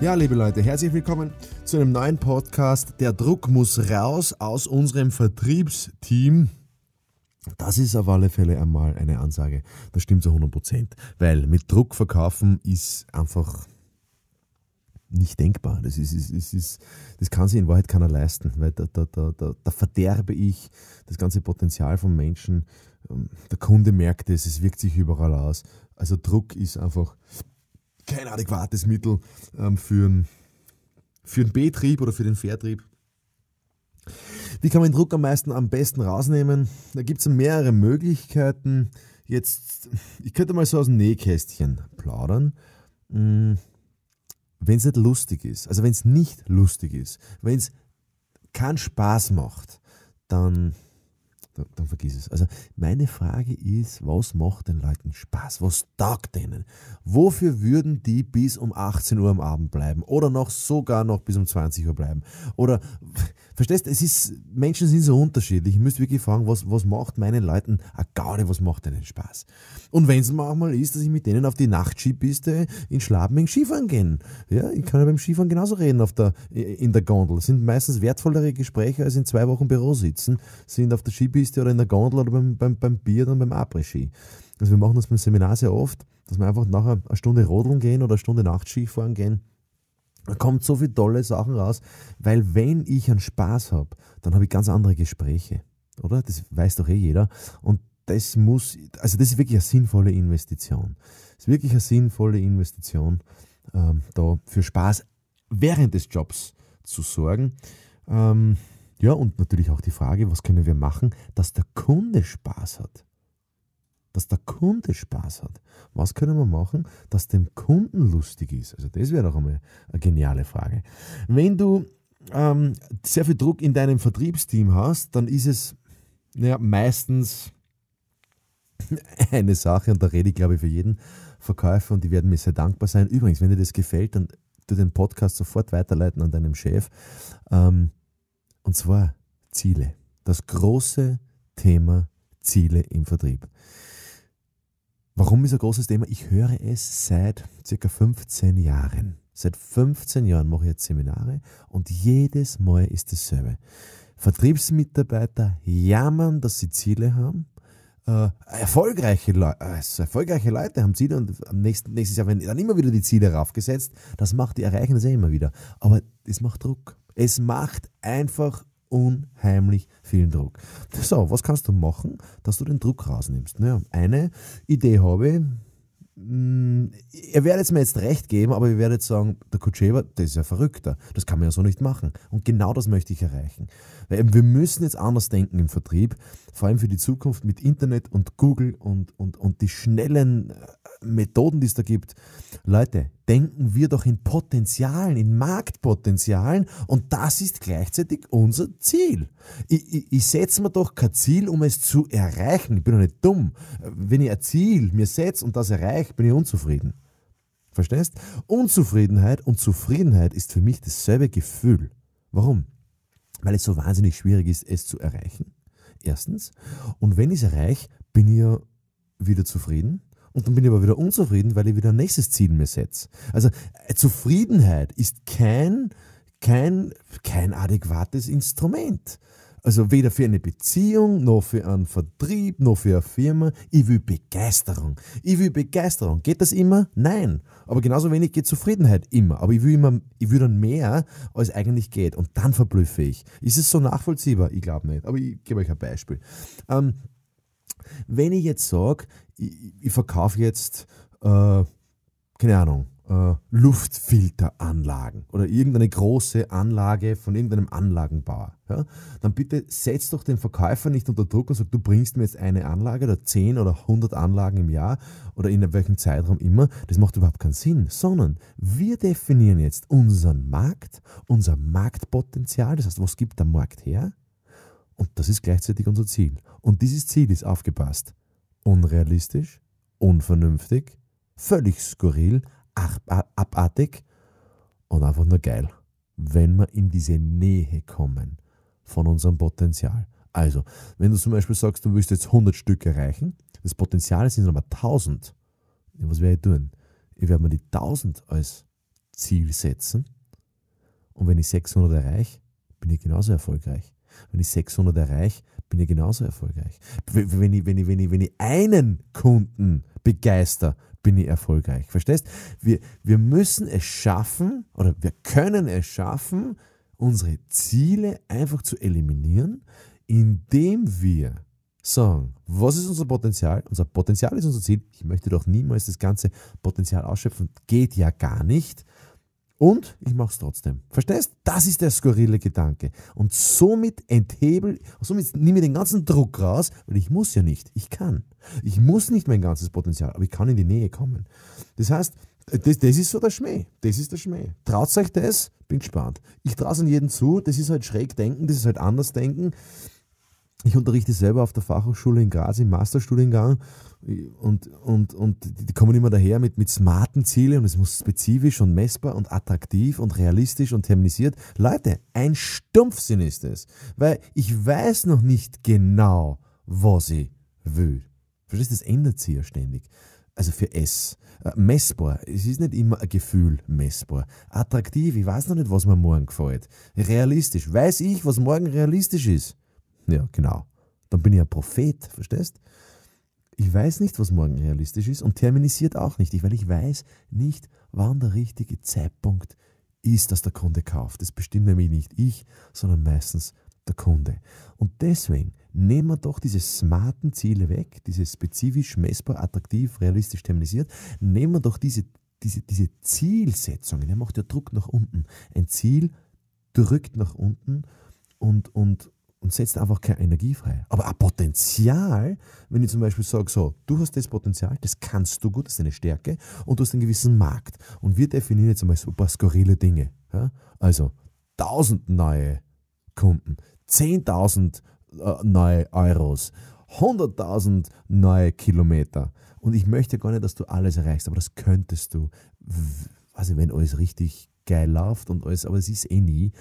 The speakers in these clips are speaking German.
Ja, liebe Leute, herzlich willkommen zu einem neuen Podcast. Der Druck muss raus aus unserem Vertriebsteam. Das ist auf alle Fälle einmal eine Ansage. Das stimmt zu 100 Prozent. Weil mit Druck verkaufen ist einfach nicht denkbar. Das, ist, ist, ist, ist, das kann sich in Wahrheit keiner leisten, weil da, da, da, da, da verderbe ich das ganze Potenzial von Menschen. Ähm, der Kunde merkt es, es wirkt sich überall aus. Also Druck ist einfach kein adäquates Mittel ähm, für einen für den Betrieb oder für den Vertrieb. Wie kann man den Druck am meisten am besten rausnehmen? Da gibt es mehrere Möglichkeiten. Jetzt, ich könnte mal so aus dem Nähkästchen plaudern. Hm, wenn es nicht lustig ist, also wenn es nicht lustig ist, wenn es keinen Spaß macht, dann dann, dann vergiss es. Also meine Frage ist, was macht den Leuten Spaß? Was taugt denen? Wofür würden die bis um 18 Uhr am Abend bleiben? Oder noch sogar noch bis um 20 Uhr bleiben? Oder, verstehst, es ist, Menschen sind so unterschiedlich. Ich müsste wirklich fragen, was, was macht meinen Leuten eine Gaude, was macht denen Spaß? Und wenn es manchmal ist, dass ich mit denen auf die Nachtskipiste in Schladming Skifahren gehen. Ja, ich kann ja beim Skifahren genauso reden auf der, in der Gondel. Das sind meistens wertvollere Gespräche als in zwei Wochen Büro sitzen, sind auf der Skipiste Skipiste oder in der Gondel oder beim, beim, beim Bier oder beim Après-Ski. Also wir machen das beim Seminar sehr oft, dass wir einfach nachher eine Stunde rodeln gehen oder eine Stunde Nachtski fahren gehen. Da kommt so viele tolle Sachen raus, weil wenn ich einen Spaß habe, dann habe ich ganz andere Gespräche, oder? Das weiß doch eh jeder. Und das muss, also das ist wirklich eine sinnvolle Investition. Das ist wirklich eine sinnvolle Investition, ähm, da für Spaß während des Jobs zu sorgen. Ähm, ja, und natürlich auch die Frage, was können wir machen, dass der Kunde Spaß hat? Dass der Kunde Spaß hat. Was können wir machen, dass dem Kunden lustig ist? Also das wäre doch einmal eine geniale Frage. Wenn du ähm, sehr viel Druck in deinem Vertriebsteam hast, dann ist es naja, meistens eine Sache, und da rede ich, glaube ich, für jeden Verkäufer und die werden mir sehr dankbar sein. Übrigens, wenn dir das gefällt, dann du den Podcast sofort weiterleiten an deinem Chef. Ähm, und zwar Ziele. Das große Thema Ziele im Vertrieb. Warum ist ein großes Thema? Ich höre es seit circa 15 Jahren. Seit 15 Jahren mache ich jetzt Seminare und jedes Mal ist dasselbe. Vertriebsmitarbeiter jammern, dass sie Ziele haben. Äh, erfolgreiche, Le also erfolgreiche Leute haben Ziele und am nächsten, nächstes Jahr werden dann immer wieder die Ziele raufgesetzt. Das macht, die erreichen das ja immer wieder. Aber es macht Druck. Es macht einfach unheimlich viel Druck. So, was kannst du machen, dass du den Druck rausnimmst? Naja, eine Idee habe ich. Hm, ihr werdet mir jetzt recht geben, aber ihr werdet sagen, der Kutschewa, das ist ja verrückter. Das kann man ja so nicht machen. Und genau das möchte ich erreichen. Weil wir müssen jetzt anders denken im Vertrieb, vor allem für die Zukunft mit Internet und Google und, und, und die schnellen äh, Methoden, die es da gibt. Leute, denken wir doch in Potenzialen, in Marktpotenzialen und das ist gleichzeitig unser Ziel. Ich, ich, ich setze mir doch kein Ziel, um es zu erreichen. Ich bin doch nicht dumm. Wenn ich ein Ziel mir setze und das erreiche, bin ich unzufrieden. Verstehst? Unzufriedenheit und Zufriedenheit ist für mich dasselbe Gefühl. Warum? Weil es so wahnsinnig schwierig ist, es zu erreichen. Erstens. Und wenn ich es erreiche, bin ich ja wieder zufrieden. Und dann bin ich aber wieder unzufrieden, weil ich wieder ein nächstes Ziel mir setze. Also äh, Zufriedenheit ist kein, kein, kein adäquates Instrument. Also weder für eine Beziehung, noch für einen Vertrieb, noch für eine Firma. Ich will Begeisterung. Ich will Begeisterung. Geht das immer? Nein. Aber genauso wenig geht Zufriedenheit immer. Aber ich will immer, ich will dann mehr, als eigentlich geht. Und dann verblüffe ich. Ist es so nachvollziehbar? Ich glaube nicht. Aber ich gebe euch ein Beispiel. Ähm, wenn ich jetzt sage, ich, ich verkaufe jetzt, äh, keine Ahnung, äh, Luftfilteranlagen oder irgendeine große Anlage von irgendeinem Anlagenbauer, ja, dann bitte setz doch den Verkäufer nicht unter Druck und sag, du bringst mir jetzt eine Anlage oder 10 oder 100 Anlagen im Jahr oder in welchem Zeitraum immer. Das macht überhaupt keinen Sinn, sondern wir definieren jetzt unseren Markt, unser Marktpotenzial, das heißt, was gibt der Markt her? Und das ist gleichzeitig unser Ziel. Und dieses Ziel ist aufgepasst. Unrealistisch, unvernünftig, völlig skurril, abartig und einfach nur geil, wenn wir in diese Nähe kommen von unserem Potenzial. Also, wenn du zum Beispiel sagst, du willst jetzt 100 Stück erreichen, das Potenzial sind aber 1000. Was werde ich tun? Ich werde mir die 1000 als Ziel setzen und wenn ich 600 erreiche, bin ich genauso erfolgreich. Wenn ich 600 erreiche, bin ich genauso erfolgreich. Wenn ich, wenn ich, wenn ich, wenn ich einen Kunden begeister, bin ich erfolgreich. Verstehst? Wir, wir müssen es schaffen oder wir können es schaffen, unsere Ziele einfach zu eliminieren, indem wir sagen, was ist unser Potenzial? Unser Potenzial ist unser Ziel. Ich möchte doch niemals das ganze Potenzial ausschöpfen. Geht ja gar nicht. Und ich mache es trotzdem. Verstehst? Das ist der skurrile Gedanke. Und somit enthebel, somit nehme ich den ganzen Druck raus, weil ich muss ja nicht. Ich kann. Ich muss nicht mein ganzes Potenzial, aber ich kann in die Nähe kommen. Das heißt, das, das ist so der Schmäh. Das ist der Schmäh. Traut euch das? Bin gespannt. Ich traue es an jeden zu. Das ist halt schräg denken, das ist halt anders denken. Ich unterrichte selber auf der Fachhochschule in Graz im Masterstudiengang und, und, und die kommen immer daher mit, mit smarten Zielen und es muss spezifisch und messbar und attraktiv und realistisch und terminisiert. Leute, ein Stumpfsinn ist es, weil ich weiß noch nicht genau, was ich will. Verstehst du, das ändert sich ja ständig. Also für S. Äh, messbar. Es ist nicht immer ein Gefühl messbar. Attraktiv. Ich weiß noch nicht, was mir morgen gefällt. Realistisch. Weiß ich, was morgen realistisch ist? Ja, genau. Dann bin ich ein Prophet, verstehst? Ich weiß nicht, was morgen realistisch ist und terminisiert auch nicht, weil ich weiß nicht, wann der richtige Zeitpunkt ist, dass der Kunde kauft. Das bestimmt nämlich nicht ich, sondern meistens der Kunde. Und deswegen nehmen wir doch diese smarten Ziele weg, diese spezifisch, messbar, attraktiv, realistisch terminisiert, nehmen wir doch diese, diese, diese Zielsetzungen, er macht ja Druck nach unten. Ein Ziel drückt nach unten und, und, und setzt einfach keine Energie frei. Aber ein Potenzial, wenn ich zum Beispiel sage, so, du hast das Potenzial, das kannst du gut, das ist deine Stärke und du hast einen gewissen Markt. Und wir definieren jetzt einmal so ein paar skurrile Dinge. Ja? Also, tausend neue Kunden, 10.000 äh, neue Euros, 100.000 neue Kilometer. Und ich möchte gar nicht, dass du alles erreichst, aber das könntest du, also wenn alles richtig geil läuft und alles, aber es ist eh nie.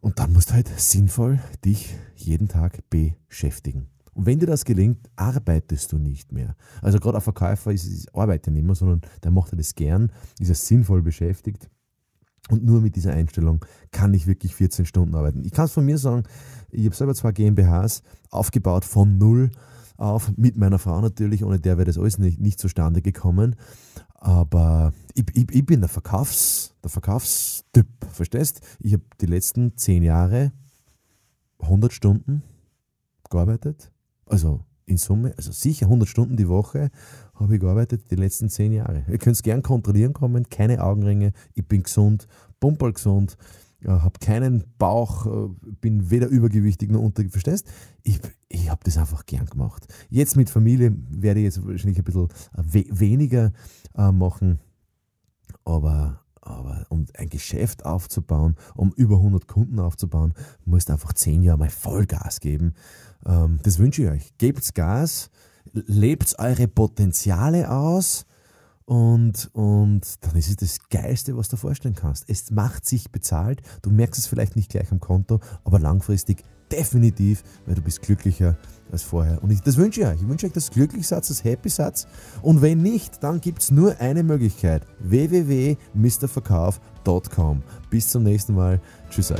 Und dann musst du halt sinnvoll dich jeden Tag beschäftigen. Und wenn dir das gelingt, arbeitest du nicht mehr. Also gerade ein Verkäufer ist, ist arbeitet nicht mehr, sondern der macht das gern, ist er sinnvoll beschäftigt. Und nur mit dieser Einstellung kann ich wirklich 14 Stunden arbeiten. Ich kann es von mir sagen, ich habe selber zwei GmbHs aufgebaut von null auf, mit meiner Frau natürlich, ohne der wäre das alles nicht, nicht zustande gekommen. Aber ich, ich, ich bin der, Verkaufs, der Verkaufstyp, verstehst? Ich habe die letzten zehn Jahre 100 Stunden gearbeitet. Also in Summe, also sicher 100 Stunden die Woche habe ich gearbeitet die letzten zehn Jahre. Ihr könnt es gern kontrollieren kommen, keine Augenringe, ich bin gesund, pumperl gesund, habe keinen Bauch, äh, bin weder übergewichtig noch untergewichtig. Verstehst? Ich, ich habe das einfach gern gemacht. Jetzt mit Familie werde ich jetzt wahrscheinlich ein bisschen äh, we weniger äh, machen, aber, aber um ein Geschäft aufzubauen, um über 100 Kunden aufzubauen, musst du einfach zehn Jahre mal Vollgas geben. Ähm, das wünsche ich euch. Gebt's Gas, lebt eure Potenziale aus und, und dann ist es das Geilste, was du vorstellen kannst. Es macht sich bezahlt. Du merkst es vielleicht nicht gleich am Konto, aber langfristig definitiv, weil du bist glücklicher als vorher. Und ich, das wünsche ich euch. Ich wünsche euch das Glücklichsatz, das Happy-Satz. Und wenn nicht, dann gibt es nur eine Möglichkeit. www.mrverkauf.com. Bis zum nächsten Mal. Tschüss euch.